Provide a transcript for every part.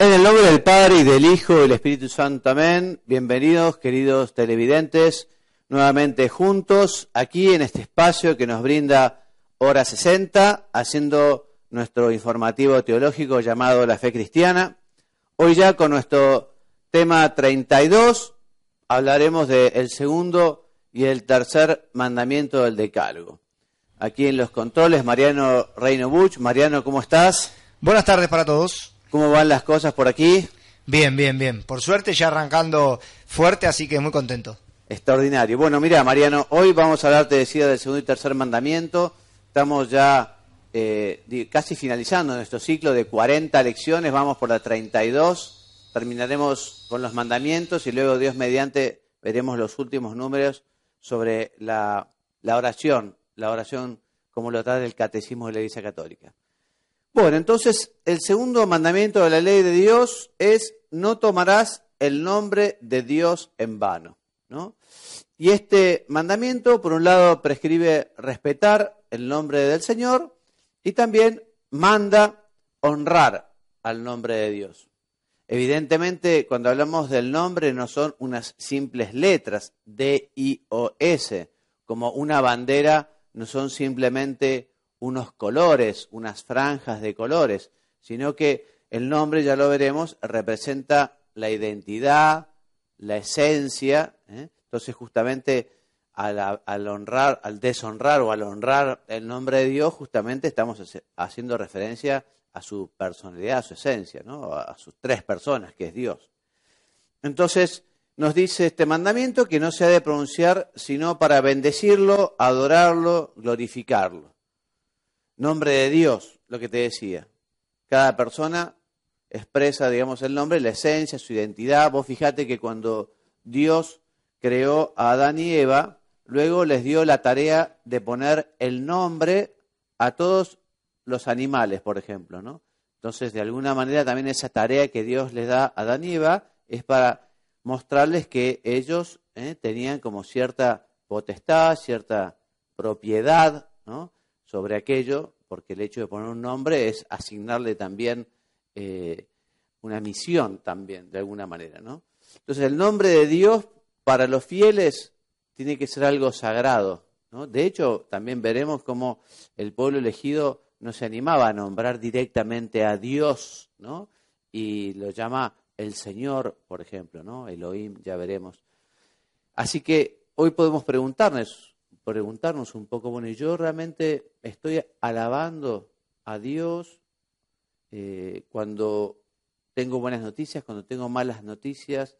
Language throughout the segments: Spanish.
En el nombre del Padre y del Hijo y del Espíritu Santo, amén. Bienvenidos, queridos televidentes, nuevamente juntos aquí en este espacio que nos brinda Hora 60, haciendo nuestro informativo teológico llamado La Fe Cristiana. Hoy ya con nuestro tema 32 hablaremos del segundo y el tercer mandamiento del Decálogo. Aquí en los controles, Mariano Reino Buch. Mariano, ¿cómo estás? Buenas tardes para todos. ¿Cómo van las cosas por aquí? Bien, bien, bien. Por suerte ya arrancando fuerte, así que muy contento. Extraordinario. Bueno, mira, Mariano, hoy vamos a hablar, te decía, del segundo y tercer mandamiento. Estamos ya eh, casi finalizando nuestro ciclo de 40 lecciones, vamos por la 32. Terminaremos con los mandamientos y luego, Dios mediante, veremos los últimos números sobre la, la oración, la oración como lo trae el Catecismo de la Iglesia Católica. Bueno, entonces el segundo mandamiento de la ley de Dios es no tomarás el nombre de Dios en vano. ¿no? Y este mandamiento, por un lado, prescribe respetar el nombre del Señor y también manda honrar al nombre de Dios. Evidentemente, cuando hablamos del nombre, no son unas simples letras, D, I o S, como una bandera, no son simplemente unos colores, unas franjas de colores, sino que el nombre, ya lo veremos, representa la identidad, la esencia. ¿eh? Entonces, justamente al, honrar, al deshonrar o al honrar el nombre de Dios, justamente estamos haciendo referencia a su personalidad, a su esencia, ¿no? a sus tres personas, que es Dios. Entonces, nos dice este mandamiento que no se ha de pronunciar sino para bendecirlo, adorarlo, glorificarlo nombre de Dios, lo que te decía. Cada persona expresa, digamos, el nombre, la esencia, su identidad. Vos fijate que cuando Dios creó a Adán y Eva, luego les dio la tarea de poner el nombre a todos los animales, por ejemplo, ¿no? Entonces, de alguna manera, también esa tarea que Dios les da a Adán y Eva es para mostrarles que ellos ¿eh? tenían como cierta potestad, cierta propiedad, ¿no? Sobre aquello, porque el hecho de poner un nombre es asignarle también eh, una misión también, de alguna manera, ¿no? Entonces el nombre de Dios para los fieles tiene que ser algo sagrado. De hecho, también veremos cómo el pueblo elegido no se animaba a nombrar directamente a Dios, ¿no? Y lo llama el Señor, por ejemplo, ¿no? Elohim, ya veremos. Así que hoy podemos preguntarnos, preguntarnos un poco, bueno, yo realmente estoy alabando a Dios eh, cuando tengo buenas noticias, cuando tengo malas noticias,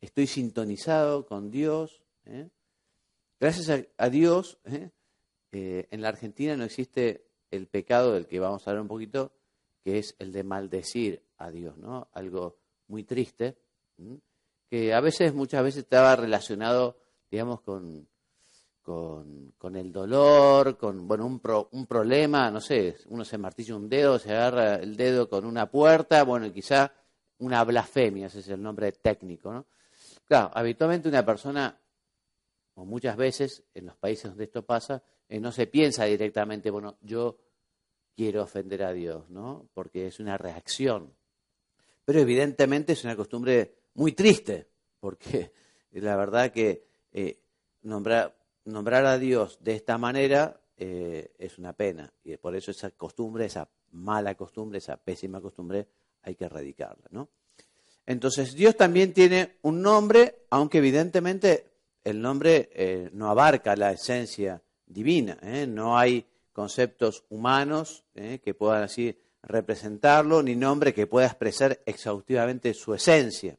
estoy sintonizado con Dios. ¿eh? Gracias a, Dios, ¿eh? en la Argentina no existe el pecado del que vamos a hablar un poquito, que es el de maldecir a Dios, ¿no? Algo muy triste, que a veces, muchas veces estaba relacionado, digamos, con, con, el dolor, con bueno, un, un problema, no sé, uno se martilla un dedo, se agarra el dedo con una puerta, bueno, quizá una blasfemia, ese es el nombre técnico, ¿no? Claro, habitualmente una persona, o muchas veces en los países donde esto pasa, eh, no se piensa directamente, bueno, yo quiero ofender a Dios, ¿no? Porque es una reacción. Pero evidentemente es una costumbre muy triste, porque la verdad que eh, nombrar nombrar a Dios de esta manera eh, es una pena. Y por eso esa costumbre, esa mala costumbre, esa pésima costumbre, hay que erradicarla. Entonces, Dios también tiene un nombre, aunque evidentemente el nombre eh, no abarca la esencia divina. ¿eh? No hay conceptos humanos que puedan así representarlo, ni nombre que pueda expresar exhaustivamente su esencia.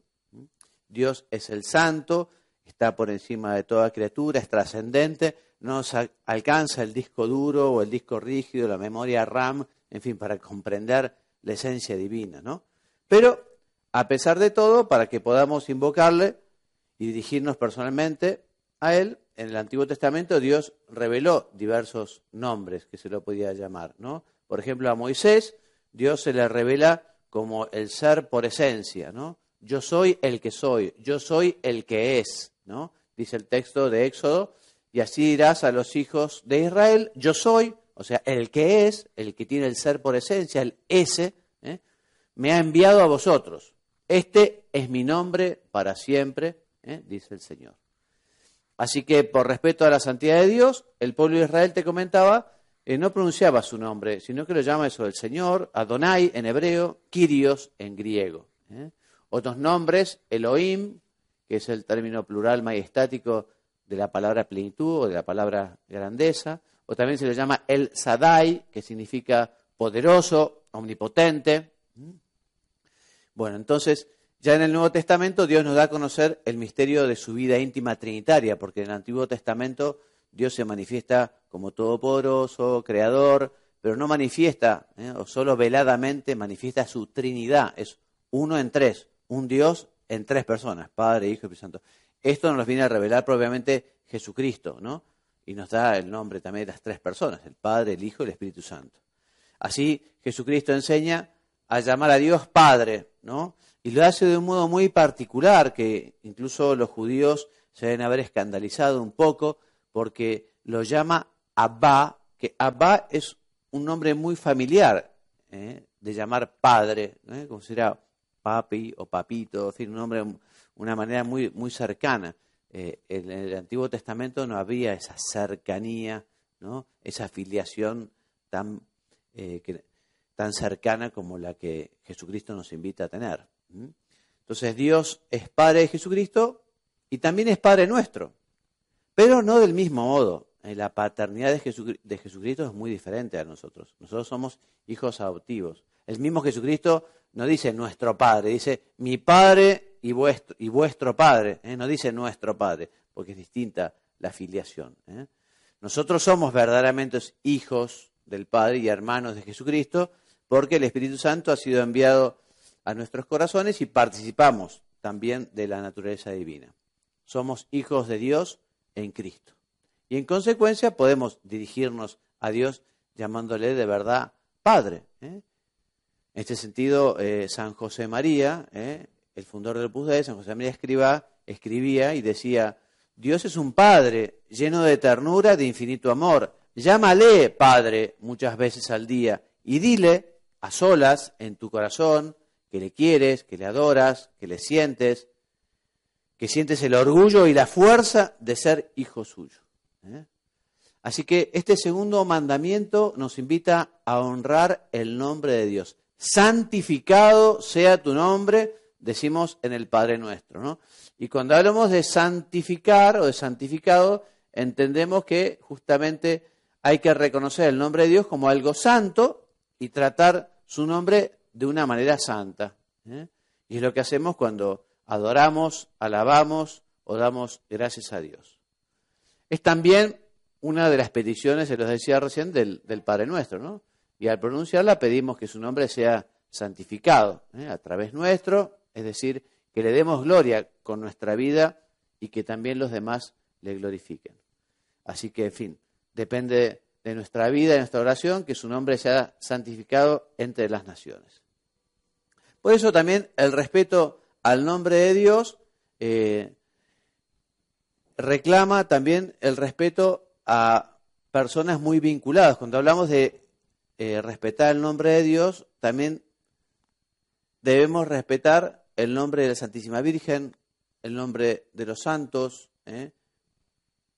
Dios es el santo, está por encima de toda criatura, es trascendente, no nos alcanza el disco duro o el disco rígido, la memoria RAM, en fin, para comprender la esencia divina, ¿no? Pero, a pesar de todo, para que podamos invocarle y dirigirnos personalmente a Él, en el Antiguo Testamento Dios reveló diversos nombres que se lo podía llamar, ¿no? Por ejemplo, a Moisés, Dios se le revela como el ser por esencia, ¿no? Yo soy el que soy, yo soy el que es, Dice el texto de Éxodo, y así dirás a los hijos de Israel, yo soy, o sea, el que es, el que tiene el ser por esencia, el ese, ¿eh? me ha enviado a vosotros. Este es mi nombre para siempre, ¿eh? dice el Señor. Así que por respeto a la santidad de Dios, el pueblo de Israel, te comentaba, eh, no pronunciaba su nombre, sino que lo llama eso el Señor, Adonai en hebreo, Kyrios en griego. ¿eh? Otros nombres, Elohim, que es el término plural majestático de la palabra plenitud o de la palabra grandeza, o también se le llama El Sadai, que significa poderoso, omnipotente. Bueno, entonces ya en el Nuevo Testamento Dios nos da a conocer el misterio de su vida íntima trinitaria, porque en el Antiguo Testamento Dios se manifiesta como todopoderoso, creador, pero no manifiesta, ¿eh? o solo veladamente manifiesta su Trinidad. Es uno en tres, un Dios en tres personas, Padre, Hijo y Espíritu Santo. Esto nos viene a revelar propiamente Jesucristo, ¿no? Y nos da el nombre también de las tres personas, el Padre, el Hijo y el Espíritu Santo. Así Jesucristo enseña a llamar a Dios Padre, ¿no? Y lo hace de un modo muy particular, que incluso los judíos se deben haber escandalizado un poco, porque lo llama Abba, que Abba es un nombre muy familiar, ¿eh? de llamar padre, ¿eh? Papi o papito, en fin, un nombre, una manera muy, muy cercana. Eh, en el Antiguo Testamento no había esa cercanía, ¿no? esa filiación tan, tan cercana como la que Jesucristo nos invita a tener. Entonces Dios es Padre de Jesucristo y también es Padre nuestro, pero no del mismo modo. Eh, la paternidad de, Jesucristo es muy diferente a nosotros. Nosotros somos hijos adoptivos. El mismo Jesucristo no dice nuestro Padre, dice mi Padre y vuestro, y vuestro Padre. ¿eh? No dice nuestro Padre, porque es distinta la filiación. ¿eh? Nosotros somos verdaderamente hijos del Padre y hermanos de Jesucristo, porque el Espíritu Santo ha sido enviado a nuestros corazones y participamos también de la naturaleza divina. Somos hijos de Dios en Cristo. Y en consecuencia podemos dirigirnos a Dios llamándole de verdad Padre. ¿eh? En este sentido, eh, San José María, ¿eh? el fundador del Opus San José María escriba, escribía y decía, Dios es un Padre lleno de ternura, de infinito amor. Llámale Padre muchas veces al día y dile a solas en tu corazón, que le quieres, que le adoras, que le sientes, que sientes el orgullo y la fuerza de ser hijo suyo. ¿eh? Así que este segundo mandamiento nos invita a honrar el nombre de Dios. Santificado sea tu nombre, decimos en el Padre nuestro. ¿no? Y cuando hablamos de santificar o de santificado, entendemos que justamente hay que reconocer el nombre de Dios como algo santo y tratar su nombre de una manera santa. ¿eh? Y es lo que hacemos cuando adoramos, alabamos o damos gracias a Dios. Es también una de las peticiones, se los decía recién, del, Padre Nuestro, ¿no? Y al pronunciarla pedimos que su nombre sea santificado ¿eh? a través nuestro, es decir, que le demos gloria con nuestra vida y que también los demás le glorifiquen. Así que, en fin, depende de nuestra vida y nuestra oración que su nombre sea santificado entre las naciones. Por eso también el respeto al nombre de Dios eh, reclama también el respeto a personas muy vinculadas. Cuando hablamos de eh, respetar el nombre de Dios, también debemos respetar el nombre de la Santísima Virgen, el nombre de los santos, eh,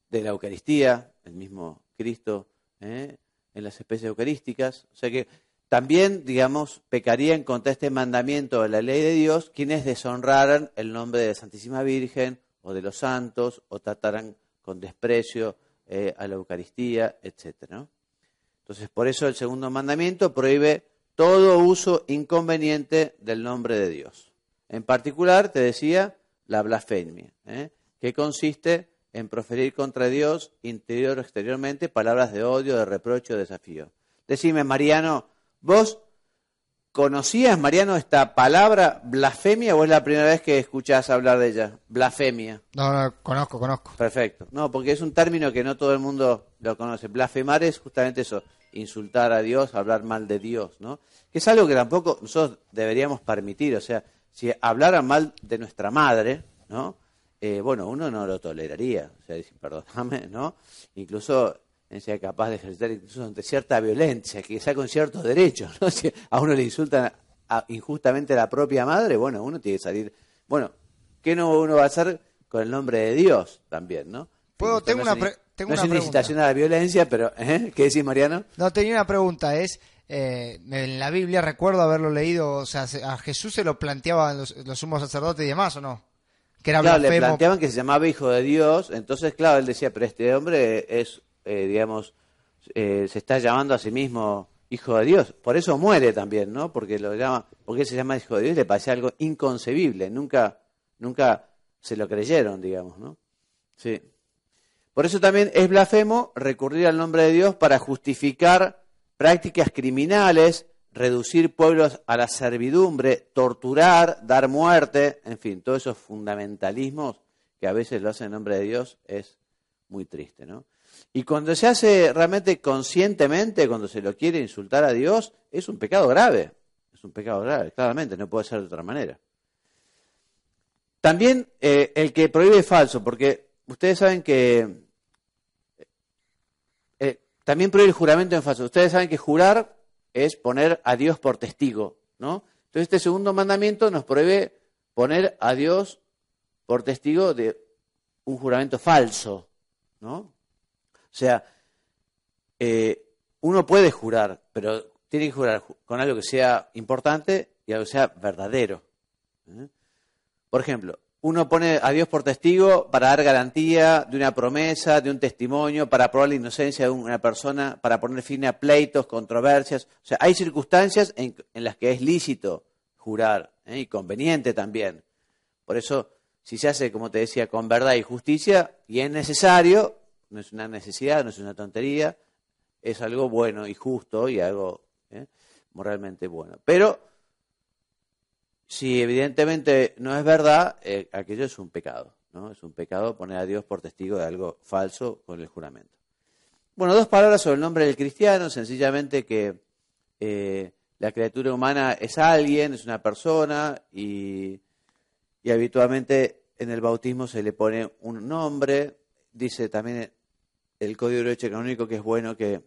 de la Eucaristía, el mismo Cristo en las especies eucarísticas. O sea que también, digamos, pecarían contra este mandamiento de la ley de Dios quienes deshonraran el nombre de la Santísima Virgen o de los santos o trataran con desprecio eh, a la Eucaristía, etc. Entonces, por eso el segundo mandamiento prohíbe todo uso inconveniente del nombre de Dios. En particular, te decía, la blasfemia, ¿eh? que consiste en proferir contra Dios interior o exteriormente palabras de odio, de reproche o desafío. Decime, Mariano, Vos, ¿conocías, Mariano, esta palabra blasfemia o es la primera vez que escuchás hablar de ella? Blasfemia. No, no, conozco, conozco. Perfecto. No, porque es un término que no todo el mundo lo conoce. Blasfemar es justamente eso, insultar a Dios, hablar mal de Dios, ¿no? Que es algo que tampoco nosotros deberíamos permitir. O sea, si hablaran mal de nuestra madre, ¿no? Eh, bueno, uno no lo toleraría. O sea, decir, perdóname, ¿no? Incluso sea capaz de ejercer incluso ante cierta violencia, que sea con ciertos derechos. ¿no? Si a uno le insultan injustamente a la propia madre, bueno, uno tiene que salir. Bueno, ¿qué no uno va a hacer con el nombre de Dios también, no? Puedo, tengo una, tengo no una es incitación a la violencia, pero ¿eh? ¿qué decís, Mariano? No, tenía una pregunta, es, eh, en la Biblia recuerdo haberlo leído, o sea, a Jesús se lo planteaban los, los sumos sacerdotes y demás, ¿o no? Que era claro, le planteaban que se llamaba hijo de Dios, entonces, claro, él decía, pero este hombre es eh, digamos, eh, se está llamando a sí mismo hijo de Dios. Por eso muere también, ¿no? Porque lo llama, porque se llama hijo de Dios, le parece algo inconcebible. Nunca, nunca se lo creyeron, digamos, ¿no? Sí. Por eso también es blasfemo recurrir al nombre de Dios para justificar prácticas criminales, reducir pueblos a la servidumbre, torturar, dar muerte, en fin, todos esos fundamentalismos que a veces lo hacen en nombre de Dios es muy triste, ¿no? Y cuando se hace realmente conscientemente, cuando se lo quiere insultar a Dios, es un pecado grave. Es un pecado grave, claramente, no puede ser de otra manera. También eh, el que prohíbe falso, porque ustedes saben que eh, también prohíbe el juramento en falso. Ustedes saben que jurar es poner a Dios por testigo, ¿no? Entonces este segundo mandamiento nos prohíbe poner a Dios por testigo de un juramento falso, ¿no? O sea, eh, uno puede jurar, pero tiene que jurar con algo que sea importante y algo que sea verdadero. ¿eh? Por ejemplo, uno pone a Dios por testigo para dar garantía de una promesa, de un testimonio, para probar la inocencia de una persona, para poner fin a pleitos, controversias. O sea, hay circunstancias en, las que es lícito jurar ¿eh? y conveniente también. Por eso, si se hace, como te decía, con verdad y justicia, y es necesario, no es una necesidad, no es una tontería, es algo bueno y justo y algo ¿eh? moralmente bueno. Pero si evidentemente no es verdad, eh, aquello es un pecado, ¿no? Es un pecado poner a Dios por testigo de algo falso con el juramento. Bueno, dos palabras sobre el nombre del cristiano, sencillamente que eh, la criatura humana es alguien, es una persona y, y habitualmente en el bautismo se le pone un nombre, dice también el Código de Derecho Canónico que es bueno que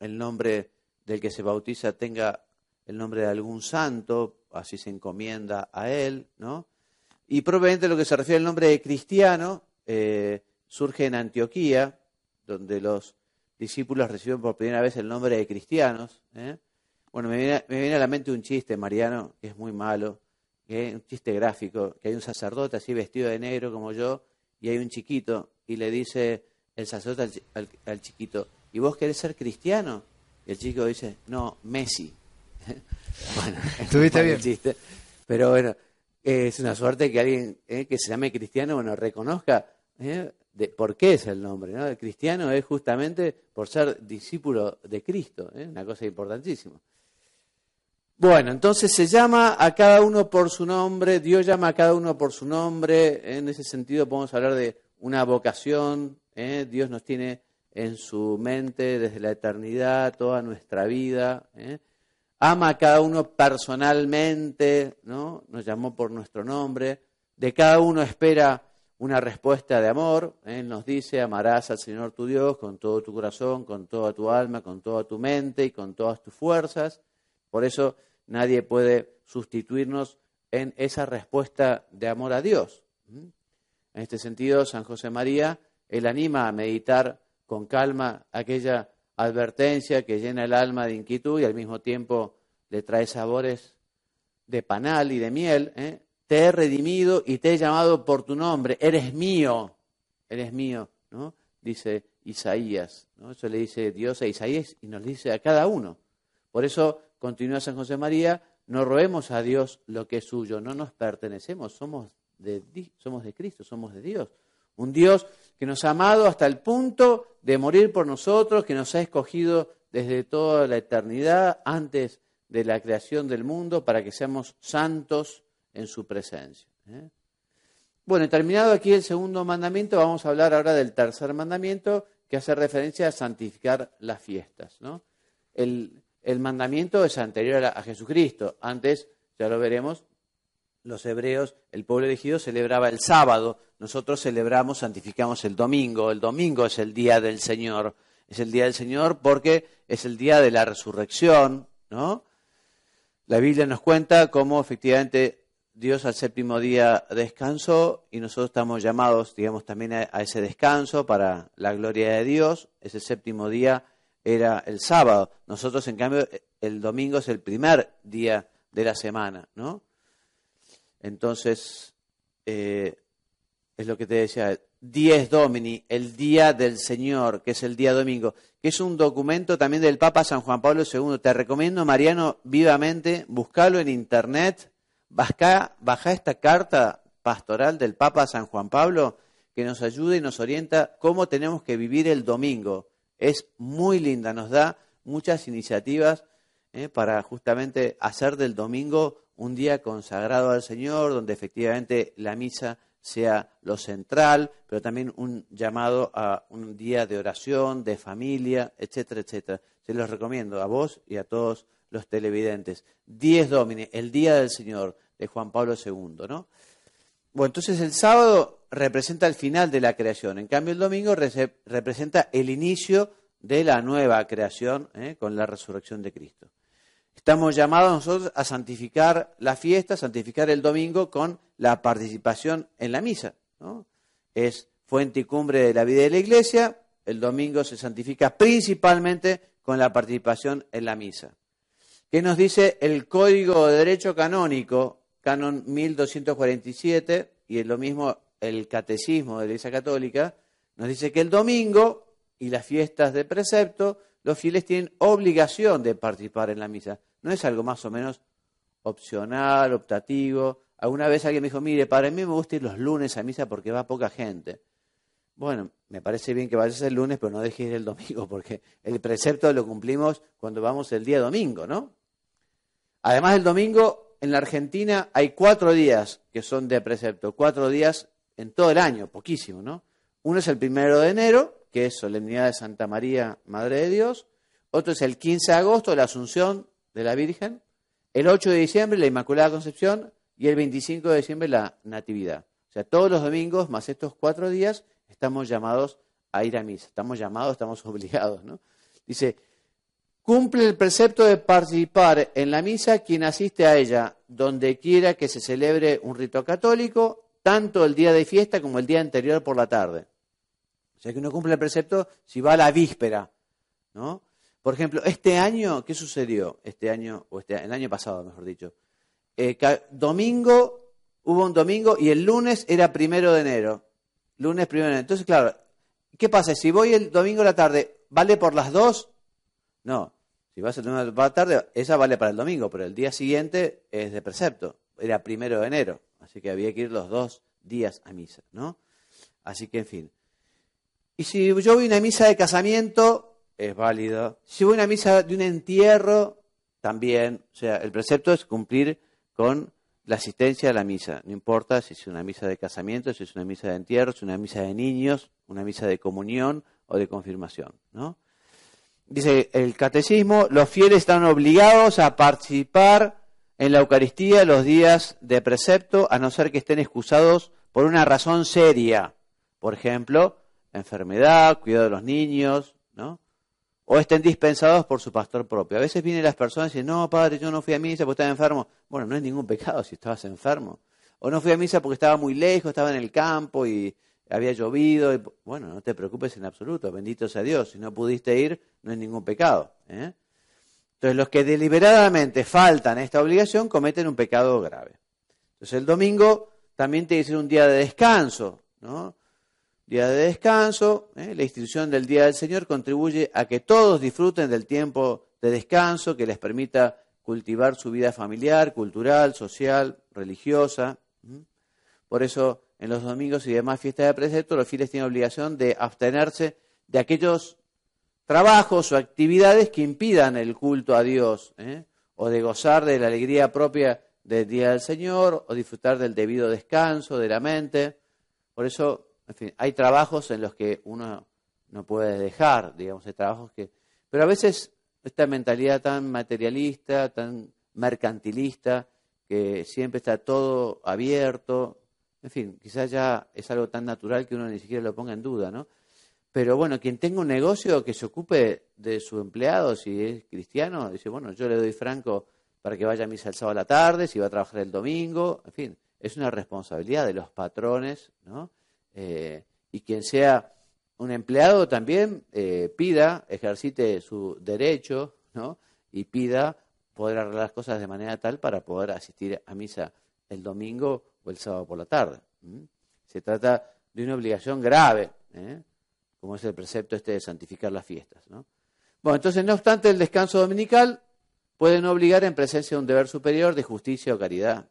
el nombre del que se bautiza tenga el nombre de algún santo, así se encomienda a él, ¿no? Y probablemente lo que se refiere al nombre de cristiano eh, surge en Antioquía, donde los discípulos reciben por primera vez el nombre de cristianos. ¿eh? Bueno, me viene, a la mente un chiste, Mariano, que es muy malo, un chiste gráfico, que hay un sacerdote así vestido de negro como yo, y hay un chiquito, y le dice, el sacerdote al, chiquito, ¿y vos querés ser cristiano? Y el chico dice, no, Messi. bueno, estuviste bien. Chiste, pero bueno, es una suerte que alguien eh, que se llame cristiano, bueno, reconozca eh, de, por qué es el nombre. ¿no? El cristiano es justamente por ser discípulo de Cristo, ¿eh? una cosa importantísima. Bueno, entonces se llama a cada uno por su nombre, Dios llama a cada uno por su nombre, en ese sentido podemos hablar de una vocación, ¿eh? Dios nos tiene en su mente desde la eternidad, toda nuestra vida. ¿eh? Ama a cada uno personalmente, ¿no? Nos llamó por nuestro nombre. De cada uno espera una respuesta de amor. ¿eh? Él nos dice, amarás al Señor tu Dios con todo tu corazón, con toda tu alma, con toda tu mente y con todas tus fuerzas. Por eso nadie puede sustituirnos en esa respuesta de amor a Dios. En este sentido, San José María él anima a meditar con calma aquella advertencia que llena el alma de inquietud y al mismo tiempo le trae sabores de panal y de miel. ¿eh? Te he redimido y te he llamado por tu nombre. Eres mío. Eres mío, ¿no? Dice Isaías. ¿no? Eso le dice Dios a Isaías y nos dice a cada uno. Por eso, continúa San José María, no robemos a Dios lo que es suyo, no nos pertenecemos, somos de, somos de Cristo, somos de Dios. Un Dios que nos ha amado hasta el punto de morir por nosotros, que nos ha escogido desde toda la eternidad, antes de la creación del mundo para que seamos santos en su presencia. ¿eh? Bueno, terminado aquí el segundo mandamiento, vamos a hablar ahora del tercer mandamiento que hace referencia a santificar las fiestas. ¿no? El, mandamiento es anterior a, Jesucristo. Antes, ya lo veremos, los hebreos, el pueblo elegido celebraba el sábado, nosotros celebramos, santificamos el domingo. El domingo es el día del Señor. Es el día del Señor porque es el día de la resurrección, ¿no? La Biblia nos cuenta cómo efectivamente Dios al séptimo día descansó y nosotros estamos llamados, digamos, también a, ese descanso para la gloria de Dios. Ese séptimo día era el sábado. Nosotros, en cambio, el domingo es el primer día de la semana, ¿no? Entonces, eh, es lo que te decía, Dies Domini, el día del Señor, que es el día domingo, que es un documento también del Papa San Juan Pablo II. Te recomiendo, Mariano, vivamente, buscalo en internet, baja, esta carta pastoral del Papa San Juan Pablo que nos ayuda y nos orienta cómo tenemos que vivir el domingo. Es muy linda, nos da muchas iniciativas eh, para justamente hacer del domingo un día consagrado al Señor, donde efectivamente la misa sea lo central, pero también un llamado a un día de oración, de familia, etcétera, etcétera. Se los recomiendo a vos y a todos los televidentes. Dies Domini, el día del Señor, de Juan Pablo II, ¿no? Bueno, entonces el sábado representa el final de la creación, en cambio el domingo representa el inicio de la nueva creación ¿eh? con la resurrección de Cristo. Estamos llamados nosotros a santificar la fiesta, santificar el domingo con la participación en la misa. Es fuente y cumbre de la vida de la iglesia. El domingo se santifica principalmente con la participación en la misa. ¿Qué nos dice el Código de Derecho Canónico, Canon 1247, y es lo mismo el Catecismo de la Iglesia Católica? Nos dice que el domingo y las fiestas de precepto los fieles tienen obligación de participar en la misa. No es algo más o menos opcional, optativo. Alguna vez alguien me dijo, mire, para mí me gusta ir los lunes a misa porque va poca gente. Bueno, me parece bien que vayas el lunes, pero no dejes ir el domingo, porque el precepto lo cumplimos cuando vamos el día domingo, ¿no? Además, el domingo en la Argentina hay cuatro días que son de precepto, cuatro días en todo el año, poquísimo, ¿no? Uno es el primero de enero, que es Solemnidad de Santa María, Madre de Dios. Otro es el 15 de agosto, la Asunción de la Virgen. El 8 de diciembre, la Inmaculada Concepción. Y el 25 de diciembre, la Natividad. O sea, todos los domingos, más estos cuatro días, estamos llamados a ir a misa. Estamos llamados, estamos obligados, ¿no? Dice, cumple el precepto de participar en la misa quien asiste a ella, donde quiera que se celebre un rito católico, tanto el día de fiesta como el día anterior por la tarde. O sea que uno cumple el precepto si va a la víspera, ¿no? Por ejemplo, este año, ¿qué sucedió? Este año, o este, el año pasado, mejor dicho. Eh, domingo, hubo un domingo y el lunes era primero de enero. Lunes primero de enero. Entonces, claro, ¿qué pasa? Si voy el domingo a la tarde, ¿vale por las dos? No. Si vas el domingo a la tarde, esa vale para el domingo, pero el día siguiente es de precepto. Era primero de enero. Así que había que ir los dos días a misa, ¿no? Así que, en fin. Y si yo voy a una misa de casamiento, es válido. Si a una misa de un entierro, también. O sea, el precepto es cumplir con la asistencia a la misa. No importa si es una misa de casamiento, si es una misa de entierro, si es una misa de niños, una misa de comunión o de confirmación. ¿no? Dice el catecismo, los fieles están obligados a participar en la Eucaristía los días de precepto, a no ser que estén excusados por una razón seria. Por ejemplo, enfermedad, cuidado de los niños, ¿no? O estén dispensados por su pastor propio. A veces vienen las personas y dicen, no, padre, yo no fui a misa porque estaba enfermo. Bueno, no es ningún pecado si estabas enfermo. O no fui a misa porque estaba muy lejos, estaba en el campo y había llovido. Y... Bueno, no te preocupes en absoluto, bendito sea Dios. Si no pudiste ir, no es ningún pecado. ¿eh? Entonces, los que deliberadamente faltan a esta obligación cometen un pecado grave. Entonces, el domingo también que ser un día de descanso, ¿no? Día de descanso. ¿eh? La institución del Día del Señor contribuye a que todos disfruten del tiempo de descanso que les permita cultivar su vida familiar, cultural, social, religiosa. Por eso, en los domingos y demás fiestas de precepto, los fieles tienen obligación de abstenerse de aquellos trabajos o actividades que impidan el culto a Dios, ¿eh? o de gozar de la alegría propia del día del Señor, o disfrutar del debido descanso de la mente. Por eso, en fin, hay trabajos en los que uno no puede dejar, digamos, hay trabajos que... Pero a veces esta mentalidad tan materialista, tan mercantilista, que siempre está todo abierto, en fin, quizás ya es algo tan natural que uno ni siquiera lo ponga en duda, ¿no? Pero bueno, quien tenga un negocio que se ocupe de su empleado, si es cristiano, dice, bueno, yo le doy franco para que vaya a misa el sábado a la tarde, si va a trabajar el domingo, en fin, es una responsabilidad de los patrones, ¿no? Eh, y quien sea un empleado también eh, pida, ejercite su derecho, ¿no? Y pida poder arreglar las cosas de manera tal para poder asistir a misa el domingo o el sábado por la tarde. Se trata de una obligación grave, ¿eh? como es el precepto este de santificar las fiestas. ¿no? Bueno, entonces, no obstante, el descanso dominical puede no obligar en presencia de un deber superior de justicia o caridad.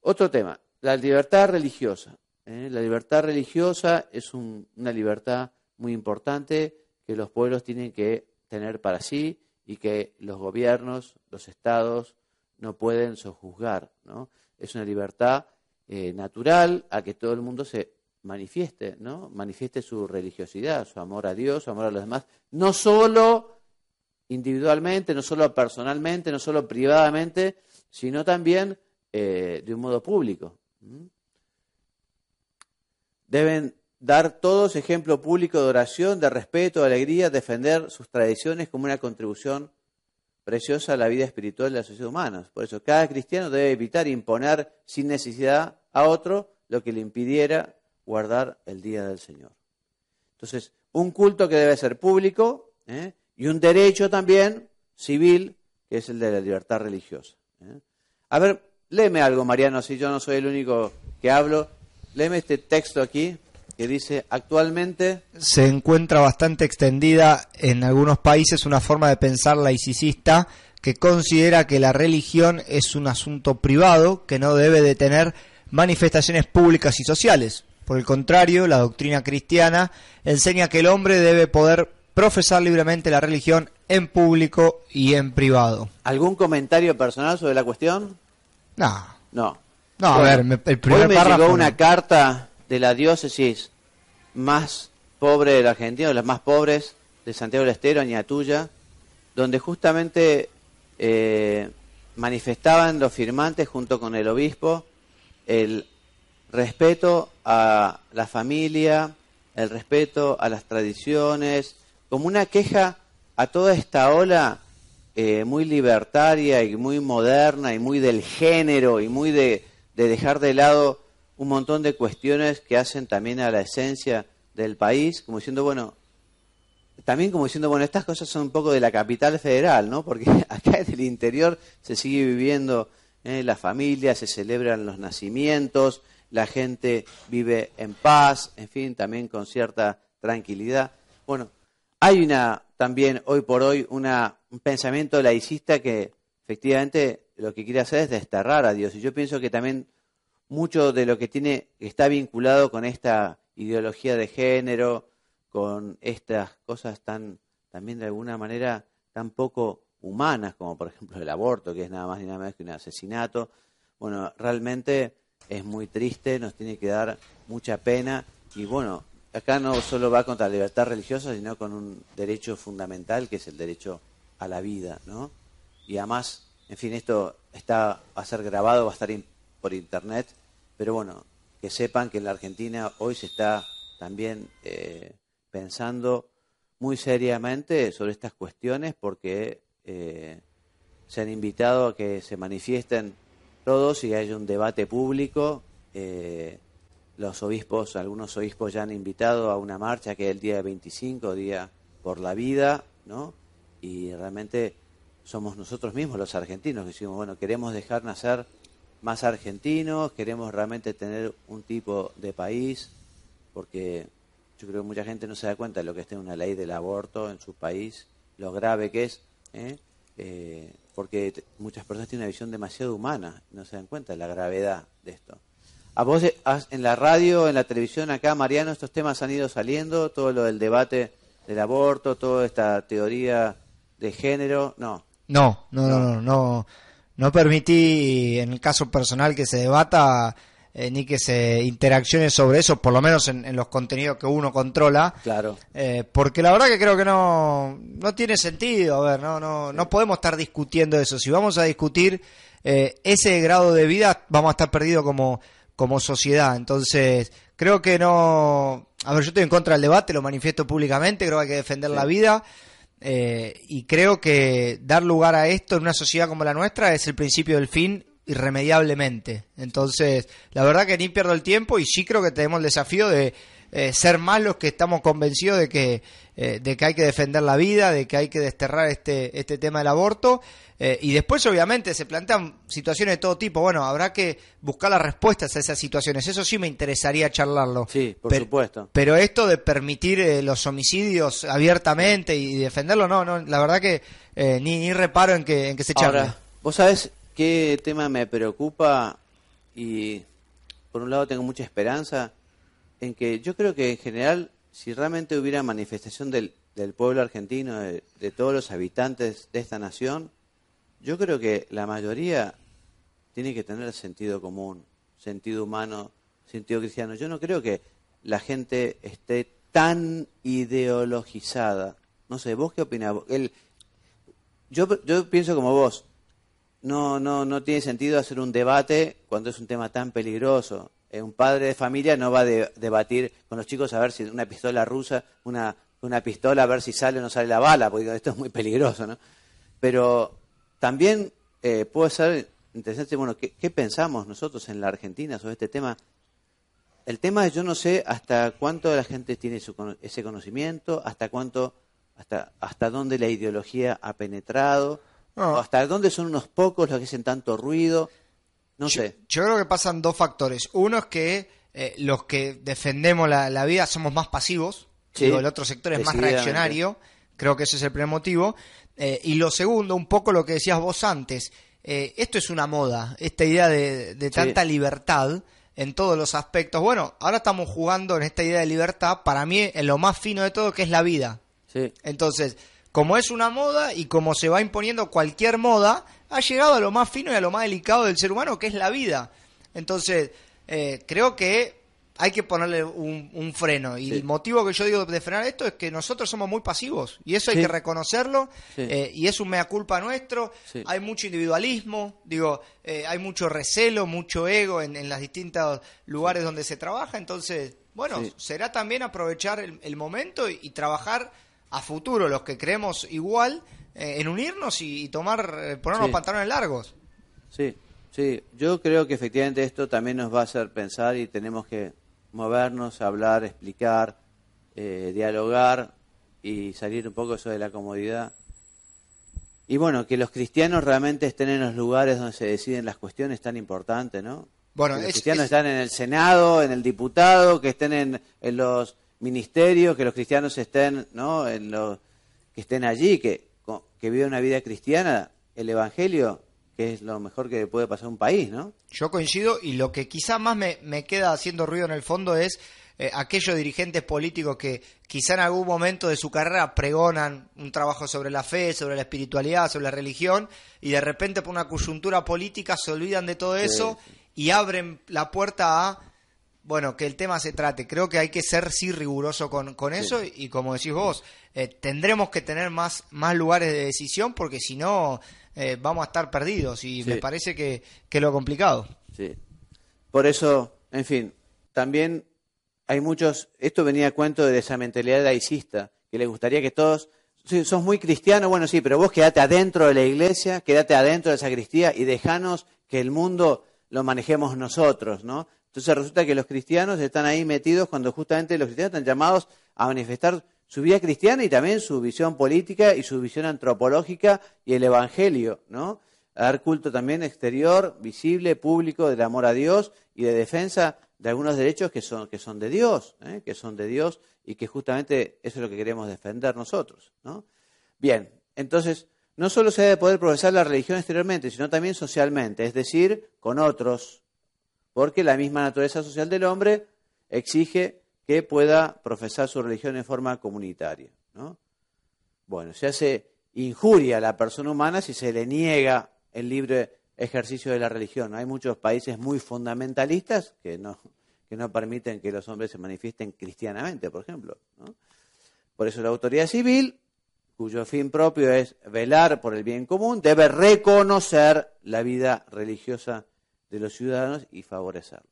Otro tema, la libertad religiosa. ¿Eh? La libertad religiosa es una libertad muy importante que los pueblos tienen que tener para sí y que los gobiernos, los estados, no pueden sojuzgar. ¿no? Es una libertad eh, natural a que todo el mundo se manifieste, ¿no? Manifieste su religiosidad, su amor a Dios, su amor a los demás, no solo individualmente, no solo personalmente, no solo privadamente, sino también eh, de un modo público. Deben dar todos ejemplo público de oración, de respeto, de alegría, defender sus tradiciones como una contribución preciosa a la vida espiritual de la sociedad humana. Por eso, cada cristiano debe evitar imponer sin necesidad a otro lo que le impidiera guardar el día del Señor. Entonces, un culto que debe ser público ¿eh? y un derecho también civil, que es el de la libertad religiosa. ¿eh? A ver, léeme algo, Mariano, si yo no soy el único que hablo. Léeme este texto aquí que dice, actualmente... Se encuentra bastante extendida en algunos países una forma de pensar laicista que considera que la religión es un asunto privado que no debe de tener manifestaciones públicas y sociales. Por el contrario, la doctrina cristiana enseña que el hombre debe poder profesar libremente la religión en público y en privado. ¿Algún comentario personal sobre la cuestión? No. No. No, a ver, el primer hoy me llegó una carta de la diócesis más pobre de la Argentina, de las más pobres de Santiago del Estero, Añatuya, donde justamente eh, manifestaban los firmantes junto con el obispo el respeto a la familia, el respeto a las tradiciones, como una queja a toda esta ola eh, muy libertaria y muy moderna y muy del género y muy de dejar de lado un montón de cuestiones que hacen también a la esencia del país, como diciendo, bueno, también como diciendo, bueno, estas cosas son un poco de la capital federal, ¿no? Porque acá en el interior se sigue viviendo ¿eh? la familia, se celebran los nacimientos, la gente vive en paz, en fin, también con cierta tranquilidad. Bueno, hay una también hoy por hoy una, un pensamiento laicista que efectivamente lo que quiere hacer es desterrar a Dios. Y yo pienso que también mucho de lo que tiene está vinculado con esta ideología de género, con estas cosas tan también de alguna manera tan poco humanas como por ejemplo el aborto, que es nada más ni nada menos que un asesinato. Bueno, realmente es muy triste, nos tiene que dar mucha pena y bueno, acá no solo va contra la libertad religiosa, sino con un derecho fundamental que es el derecho a la vida, ¿no? Y además, en fin, esto está a ser grabado, va a estar por internet pero bueno, que sepan que en la Argentina hoy se está también eh, pensando muy seriamente sobre estas cuestiones porque eh, se han invitado a que se manifiesten todos y haya un debate público. Eh, los obispos, algunos obispos ya han invitado a una marcha que es el día 25, Día por la Vida, ¿no? Y realmente somos nosotros mismos los argentinos que decimos, bueno, queremos dejar nacer más argentinos, queremos realmente tener un tipo de país, porque yo creo que mucha gente no se da cuenta de lo que es una ley del aborto en su país, lo grave que es, ¿eh? Eh, porque muchas personas tienen una visión demasiado humana, no se dan cuenta de la gravedad de esto. A vos en la radio, en la televisión acá, Mariano, estos temas han ido saliendo, todo lo del debate del aborto, toda esta teoría de género, no. No, no, no, no, no, no permití en el caso personal que se debata eh, ni que se interaccione sobre eso, por lo menos en, los contenidos que uno controla. Claro. Eh, porque la verdad que creo que no, no tiene sentido. A ver, no, no, no podemos estar discutiendo eso. Si vamos a discutir eh, ese grado de vida, vamos a estar perdidos como, como sociedad. Entonces, creo que no. A ver, yo estoy en contra del debate, lo manifiesto públicamente, creo que hay que defender la vida. Y creo que dar lugar a esto en una sociedad como la nuestra es el principio del fin irremediablemente. Entonces, la verdad que ni pierdo el tiempo y sí creo que tenemos el desafío de eh, ser más los que estamos convencidos de que, eh, de que hay que defender la vida, de que hay que desterrar este, este tema del aborto. Eh, y después, obviamente, se plantean situaciones de todo tipo. Bueno, habrá que buscar las respuestas a esas situaciones. Eso sí me interesaría charlarlo. Sí, por supuesto. Pero esto de permitir los homicidios abiertamente y defenderlo, no, no, la verdad que ni, ni reparo en que, en que se charle. Ahora, vos sabés, ¿Qué tema me preocupa? Y por un lado tengo mucha esperanza en que yo creo que en general, si realmente hubiera manifestación del, pueblo argentino, de, todos los habitantes de esta nación, yo creo que la mayoría tiene que tener sentido común, sentido humano, sentido cristiano. Yo no creo que la gente esté tan ideologizada. No sé, ¿vos qué opinás? yo, yo pienso como vos, no, no, no tiene sentido hacer un debate cuando es un tema tan peligroso. Eh, un padre de familia no va a debatir con los chicos a ver si una pistola rusa, una, una pistola a ver si sale o no sale la bala, porque esto es muy peligroso, ¿no? Pero también eh, puede ser interesante, bueno, ¿qué, ¿qué, pensamos nosotros en la Argentina sobre este tema? El tema es, yo no sé hasta cuánto la gente tiene ese conocimiento, hasta cuánto, hasta, hasta dónde la ideología ha penetrado, ¿Hasta dónde son unos pocos los que hacen tanto ruido? No sé. Yo creo que pasan dos factores. Uno es que eh, los que defendemos la, vida somos más pasivos. el otro sector es más reaccionario. Creo que ese es el primer motivo. Eh, y lo segundo, un poco lo que decías vos antes. Eh, esto es una moda, esta idea de, tanta libertad en todos los aspectos. Bueno, ahora estamos jugando en esta idea de libertad, para mí, en lo más fino de todo, que es la vida. Entonces, como es una moda y como se va imponiendo cualquier moda, ha llegado a lo más fino y a lo más delicado del ser humano, que es la vida. Entonces, eh, creo que hay que ponerle un, freno. Y el motivo que yo digo de frenar esto es que nosotros somos muy pasivos. Y eso hay que reconocerlo. Eh, y es un mea culpa nuestro. Hay mucho individualismo. Digo, eh, hay mucho recelo, mucho ego en, los distintos lugares donde se trabaja. Entonces, bueno, será también aprovechar el, momento y trabajar a futuro los que creemos igual en unirnos y, tomar eh, ponernos pantalones largos. Sí, sí, yo creo que efectivamente esto también nos va a hacer pensar y tenemos que movernos, hablar, explicar, eh, dialogar y salir un poco eso de la comodidad. Y bueno, que los cristianos realmente estén en los lugares donde se deciden las cuestiones tan importantes, ¿no? Bueno, los cristianos están en el Senado, en el diputado, que estén en, en los ministerio, que los cristianos estén, ¿no? En los, que estén allí, que, que vivan una vida cristiana, el Evangelio, que es lo mejor que puede pasar a un país, ¿no? Yo coincido y lo que quizá más me, me queda haciendo ruido en el fondo es eh, aquellos dirigentes políticos que quizá en algún momento de su carrera pregonan un trabajo sobre la fe, sobre la espiritualidad, sobre la religión, y de repente por una coyuntura política se olvidan de todo eso y abren la puerta a bueno, que el tema se trate. Creo que hay que ser sí riguroso con, con eso y, como decís vos, eh, tendremos que tener más, más lugares de decisión porque si no eh, vamos a estar perdidos y me parece que, que lo complicado. Sí. Por eso, en fin, también hay muchos, esto venía a cuento de esa mentalidad laicista, que le gustaría que todos, sí, sos muy cristiano, bueno, sí, pero vos quedate adentro de la iglesia, quédate adentro de esa sacristía y dejanos que el mundo lo manejemos nosotros, ¿no? Entonces resulta que los cristianos están ahí metidos cuando justamente los cristianos están llamados a manifestar su vida cristiana y también su visión política y su visión antropológica y el evangelio, ¿no? Dar culto también exterior, visible, público del amor a Dios y de defensa de algunos derechos que son, que son de Dios, ¿eh? que son de Dios y que justamente eso es lo que queremos defender nosotros, ¿no? Bien, entonces no solo se debe poder profesar la religión exteriormente, sino también socialmente, es decir, con otros, porque la misma naturaleza social del hombre exige que pueda profesar su religión en forma comunitaria. ¿no? Bueno, se hace injuria a la persona humana si se le niega el libre ejercicio de la religión. Hay muchos países muy fundamentalistas que no, que no permiten que los hombres se manifiesten cristianamente, por ejemplo. Por eso la autoridad civil, cuyo fin propio es velar por el bien común, debe reconocer la vida religiosa de los ciudadanos y favorecerla.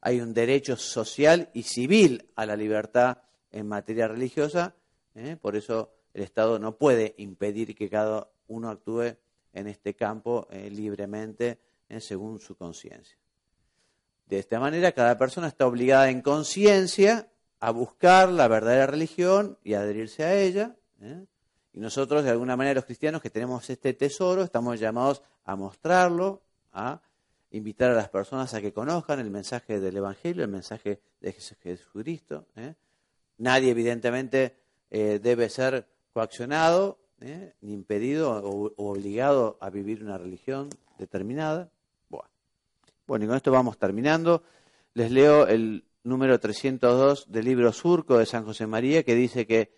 Hay un derecho social y civil a la libertad en materia religiosa, ¿eh? por eso el Estado no puede impedir que cada uno actúe en este campo eh, libremente eh, según su conciencia. De esta manera, cada persona está obligada en conciencia a buscar la verdadera religión y adherirse a ella. Y nosotros, de alguna manera, los cristianos que tenemos este tesoro, estamos llamados a mostrarlo, a invitar a las personas a que conozcan el mensaje del Evangelio, el mensaje de Jesucristo. Nadie, evidentemente, debe ser coaccionado, ¿eh? ni impedido o, obligado a vivir una religión determinada. Bueno. bueno, y con esto vamos terminando. Les leo el número 302 del libro Surco de San José María que dice que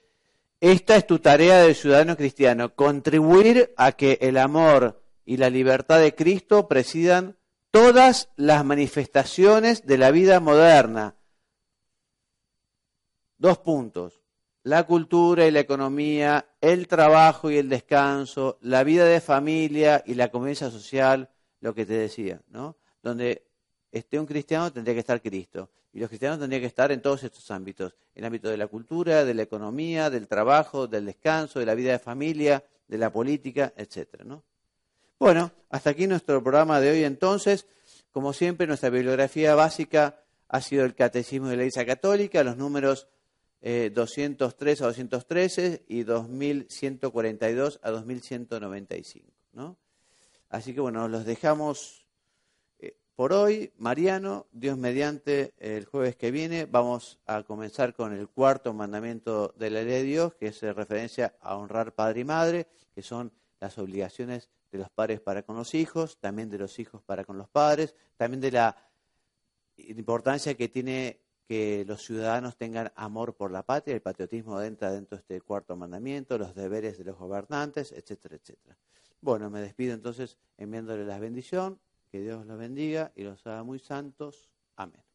esta es tu tarea de ciudadano cristiano, contribuir a que el amor y la libertad de Cristo presidan todas las manifestaciones de la vida moderna. Dos puntos la cultura y la economía, el trabajo y el descanso, la vida de familia y la convivencia social, lo que te decía, ¿no? Donde esté un cristiano tendría que estar Cristo. Y los cristianos tendrían que estar en todos estos ámbitos, en el ámbito de la cultura, de la economía, del trabajo, del descanso, de la vida de familia, de la política, etcétera, ¿no? Bueno, hasta aquí nuestro programa de hoy entonces. Como siempre, nuestra bibliografía básica ha sido el Catecismo de la Iglesia Católica, los números 203 eh, a 213 y 2142 a 2195. ¿no? Así que bueno, los dejamos eh, por hoy. Mariano, Dios mediante, el jueves que viene vamos a comenzar con el cuarto mandamiento de la ley de Dios, que es referencia a honrar padre y madre, que son las obligaciones de los padres para con los hijos, también de los hijos para con los padres, también de la importancia que tiene que los ciudadanos tengan amor por la patria, el patriotismo entra dentro de este cuarto mandamiento, los deberes de los gobernantes, etcétera, etcétera. Bueno, me despido entonces enviándole la bendición, que Dios los bendiga y los haga muy santos. Amén.